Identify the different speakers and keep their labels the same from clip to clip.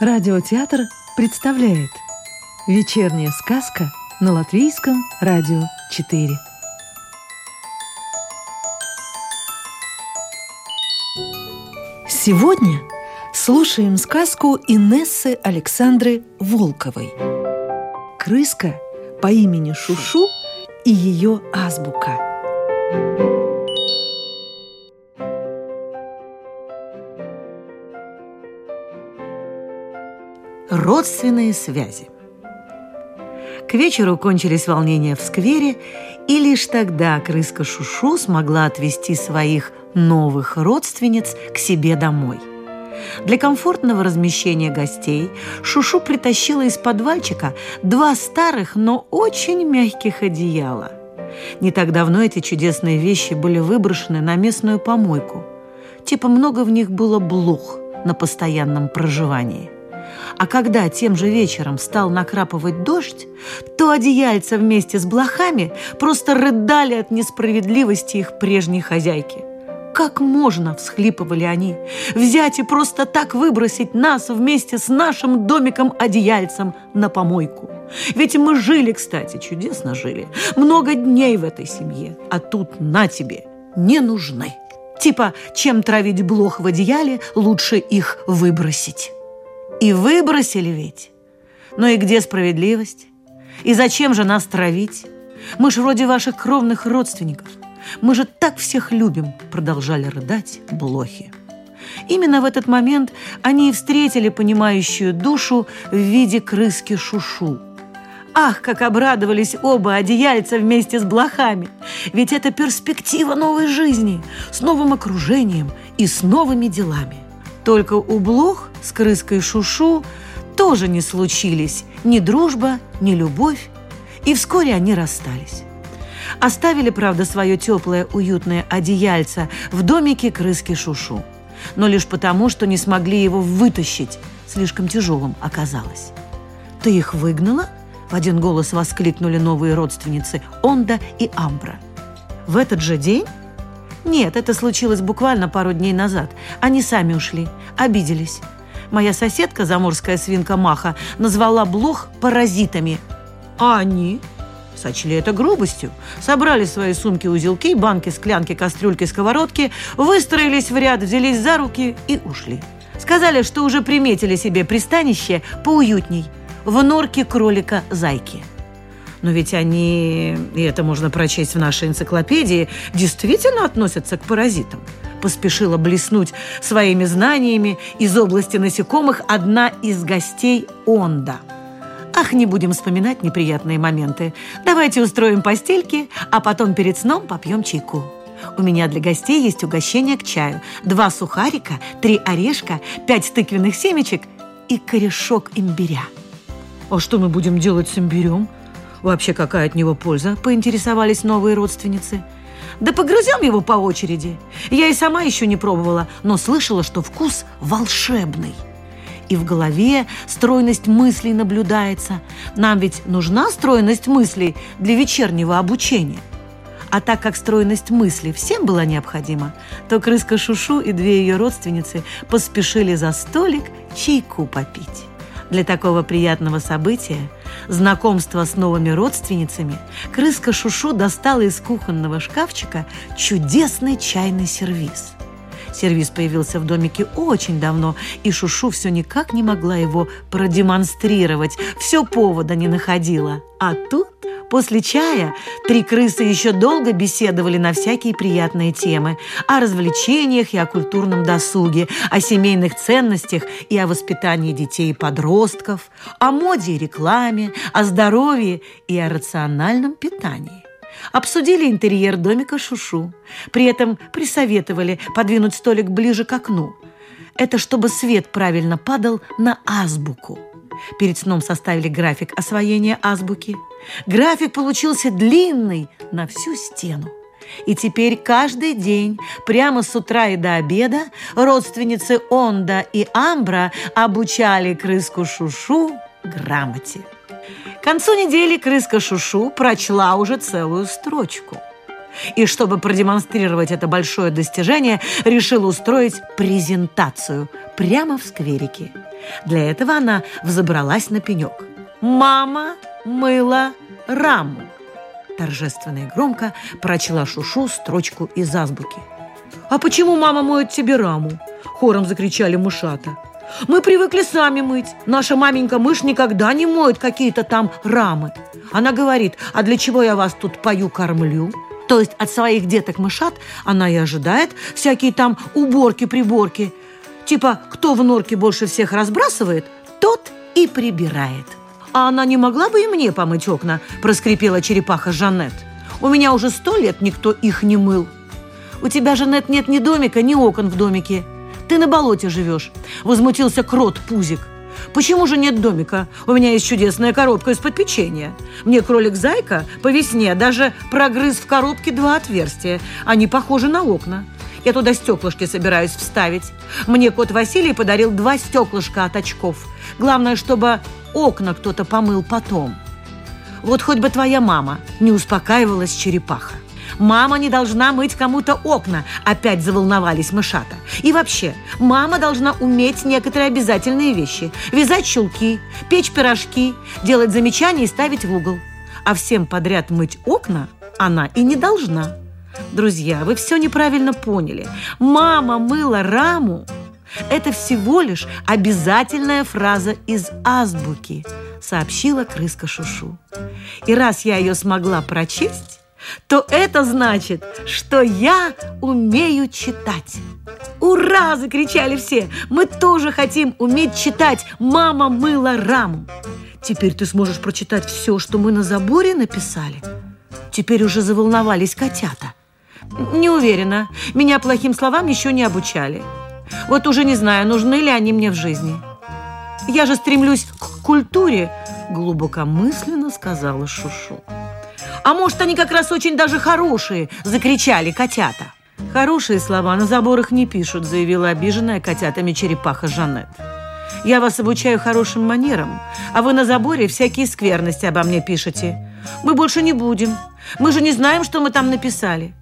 Speaker 1: Радиотеатр представляет Вечерняя сказка на Латвийском радио 4 Сегодня слушаем сказку Инессы Александры Волковой. Крыска по имени Шушу и ее азбука
Speaker 2: Родственные связи. К вечеру кончились волнения в сквере, и лишь тогда крыска Шушу смогла отвезти своих новых родственниц к себе домой. Для комфортного размещения гостей Шушу притащила из подвальчика два старых, но очень мягких одеяла. Не так давно эти чудесные вещи были выброшены на местную помойку. Типа много в них было блох на постоянном проживании – а когда тем же вечером стал накрапывать дождь, то одеяльца вместе с блохами просто рыдали от несправедливости их прежней хозяйки. Как можно, всхлипывали они, взять и просто так выбросить нас вместе с нашим домиком-одеяльцем на помойку? Ведь мы жили, кстати, чудесно жили, много дней в этой семье, а тут на тебе не нужны. Типа, чем травить блох в одеяле, лучше их выбросить. И выбросили ведь. Но и где справедливость? И зачем же нас травить? Мы ж вроде ваших кровных родственников. Мы же так всех любим, продолжали рыдать блохи. Именно в этот момент они и встретили понимающую душу в виде крыски Шушу. Ах, как обрадовались оба одеяльца вместе с блохами! Ведь это перспектива новой жизни, с новым окружением и с новыми делами. Только у блох с крыской Шушу тоже не случились ни дружба, ни любовь, и вскоре они расстались. Оставили, правда, свое теплое, уютное одеяльце в домике крыски Шушу, но лишь потому, что не смогли его вытащить, слишком тяжелым оказалось. «Ты их выгнала?» – в один голос воскликнули новые родственницы Онда и Амбра. В этот же день нет, это случилось буквально пару дней назад. Они сами ушли, обиделись. Моя соседка, заморская свинка Маха, назвала блох паразитами. А они сочли это грубостью. Собрали свои сумки-узелки, банки, склянки, кастрюльки, сковородки, выстроились в ряд, взялись за руки и ушли. Сказали, что уже приметили себе пристанище поуютней в норке кролика-зайки. Но ведь они, и это можно прочесть в нашей энциклопедии, действительно относятся к паразитам. Поспешила блеснуть своими знаниями из области насекомых одна из гостей Онда. Ах, не будем вспоминать неприятные моменты. Давайте устроим постельки, а потом перед сном попьем чайку. У меня для гостей есть угощение к чаю. Два сухарика, три орешка, пять тыквенных семечек и корешок имбиря. А что мы будем делать с имбирем? Вообще, какая от него польза? Поинтересовались новые родственницы. Да погрызем его по очереди. Я и сама еще не пробовала, но слышала, что вкус волшебный. И в голове стройность мыслей наблюдается. Нам ведь нужна стройность мыслей для вечернего обучения. А так как стройность мысли всем была необходима, то крыска Шушу и две ее родственницы поспешили за столик чайку попить. Для такого приятного события, знакомства с новыми родственницами, крыска Шушу достала из кухонного шкафчика чудесный чайный сервиз. Сервиз появился в домике очень давно, и Шушу все никак не могла его продемонстрировать, все повода не находила. А тут После чая три крысы еще долго беседовали на всякие приятные темы о развлечениях и о культурном досуге, о семейных ценностях и о воспитании детей и подростков, о моде и рекламе, о здоровье и о рациональном питании. Обсудили интерьер домика Шушу. При этом присоветовали подвинуть столик ближе к окну. Это чтобы свет правильно падал на азбуку. Перед сном составили график освоения азбуки. График получился длинный на всю стену. И теперь каждый день, прямо с утра и до обеда, родственницы Онда и Амбра обучали крыску Шушу грамоте. К концу недели крыска Шушу прочла уже целую строчку. И чтобы продемонстрировать это большое достижение, решила устроить презентацию прямо в скверике. Для этого она взобралась на пенек. «Мама мыла раму!» Торжественно и громко прочла Шушу строчку из азбуки. «А почему мама моет тебе раму?» Хором закричали мышата. Мы привыкли сами мыть. Наша маменька-мышь никогда не моет какие-то там рамы. Она говорит, а для чего я вас тут пою-кормлю? То есть от своих деток-мышат она и ожидает всякие там уборки-приборки. Типа, кто в норке больше всех разбрасывает, тот и прибирает. А она не могла бы и мне помыть окна, проскрипела черепаха Жанет. У меня уже сто лет никто их не мыл. У тебя, Жанет, нет ни домика, ни окон в домике. Ты на болоте живешь!» – возмутился крот Пузик. «Почему же нет домика? У меня есть чудесная коробка из-под печенья. Мне кролик-зайка по весне даже прогрыз в коробке два отверстия. Они похожи на окна. Я туда стеклышки собираюсь вставить. Мне кот Василий подарил два стеклышка от очков. Главное, чтобы окна кто-то помыл потом. Вот хоть бы твоя мама не успокаивалась черепаха. Мама не должна мыть кому-то окна, опять заволновались мышата. И вообще, мама должна уметь некоторые обязательные вещи. Вязать чулки, печь пирожки, делать замечания и ставить в угол. А всем подряд мыть окна она и не должна. Друзья, вы все неправильно поняли. Мама мыла раму. Это всего лишь обязательная фраза из азбуки, сообщила крыска Шушу. И раз я ее смогла прочесть, то это значит, что я умею читать. «Ура!» – закричали все. «Мы тоже хотим уметь читать! Мама мыла раму!» «Теперь ты сможешь прочитать все, что мы на заборе написали?» Теперь уже заволновались котята. «Не уверена. Меня плохим словам еще не обучали. Вот уже не знаю, нужны ли они мне в жизни. Я же стремлюсь к культуре», – глубокомысленно сказала Шушу. «А может, они как раз очень даже хорошие!» – закричали котята. «Хорошие слова на заборах не пишут», – заявила обиженная котятами черепаха Жанет. «Я вас обучаю хорошим манерам, а вы на заборе всякие скверности обо мне пишете. Мы больше не будем. Мы же не знаем, что мы там написали.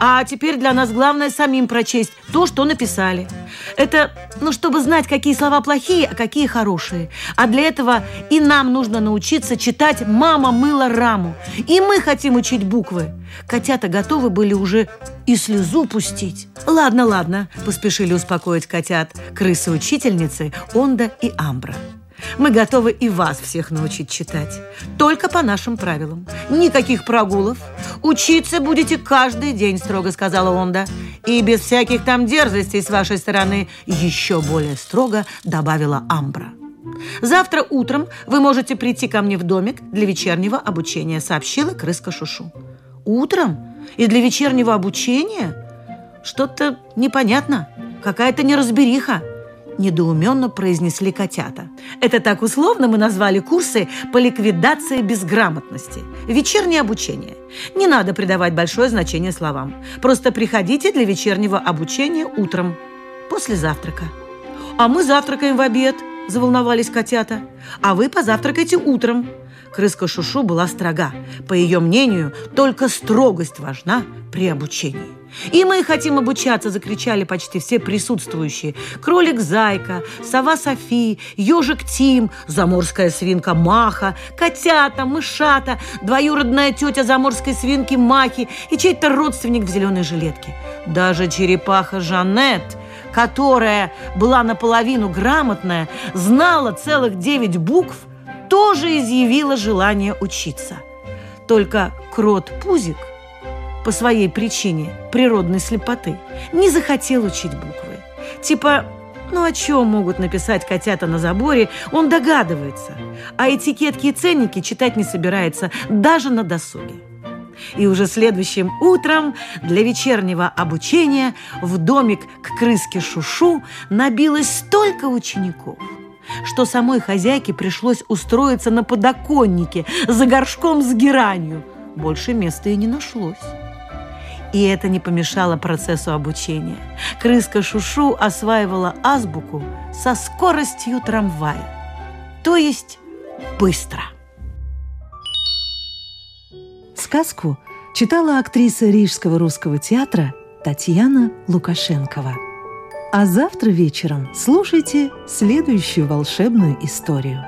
Speaker 2: А теперь для нас главное самим прочесть то, что написали. Это, ну, чтобы знать, какие слова плохие, а какие хорошие. А для этого и нам нужно научиться читать «Мама мыла раму». И мы хотим учить буквы. Котята готовы были уже и слезу пустить. «Ладно, ладно», – поспешили успокоить котят крысы-учительницы Онда и Амбра. Мы готовы и вас всех научить читать. Только по нашим правилам. Никаких прогулов. Учиться будете каждый день, строго сказала Онда. И без всяких там дерзостей с вашей стороны, еще более строго добавила Амбра. Завтра утром вы можете прийти ко мне в домик для вечернего обучения, сообщила крыска Шушу. Утром? И для вечернего обучения? Что-то непонятно. Какая-то неразбериха недоуменно произнесли котята. Это так условно мы назвали курсы по ликвидации безграмотности. Вечернее обучение. Не надо придавать большое значение словам. Просто приходите для вечернего обучения утром, после завтрака. А мы завтракаем в обед, заволновались котята. А вы позавтракайте утром. Крыска Шушу была строга. По ее мнению, только строгость важна при обучении. «И мы хотим обучаться!» – закричали почти все присутствующие. Кролик-зайка, сова Софи, ежик Тим, заморская свинка Маха, котята, мышата, двоюродная тетя заморской свинки Махи и чей-то родственник в зеленой жилетке. Даже черепаха Жанет – которая была наполовину грамотная, знала целых девять букв, тоже изъявила желание учиться. Только крот Пузик по своей причине природной слепоты не захотел учить буквы. Типа, ну о чем могут написать котята на заборе, он догадывается. А этикетки и ценники читать не собирается даже на досуге. И уже следующим утром для вечернего обучения в домик к крыске Шушу набилось столько учеников – что самой хозяйке пришлось устроиться на подоконнике за горшком с геранью. Больше места и не нашлось. И это не помешало процессу обучения. Крыска Шушу осваивала азбуку со скоростью трамвая, то есть быстро.
Speaker 1: Сказку читала актриса Рижского русского театра Татьяна Лукашенкова. А завтра вечером слушайте следующую волшебную историю –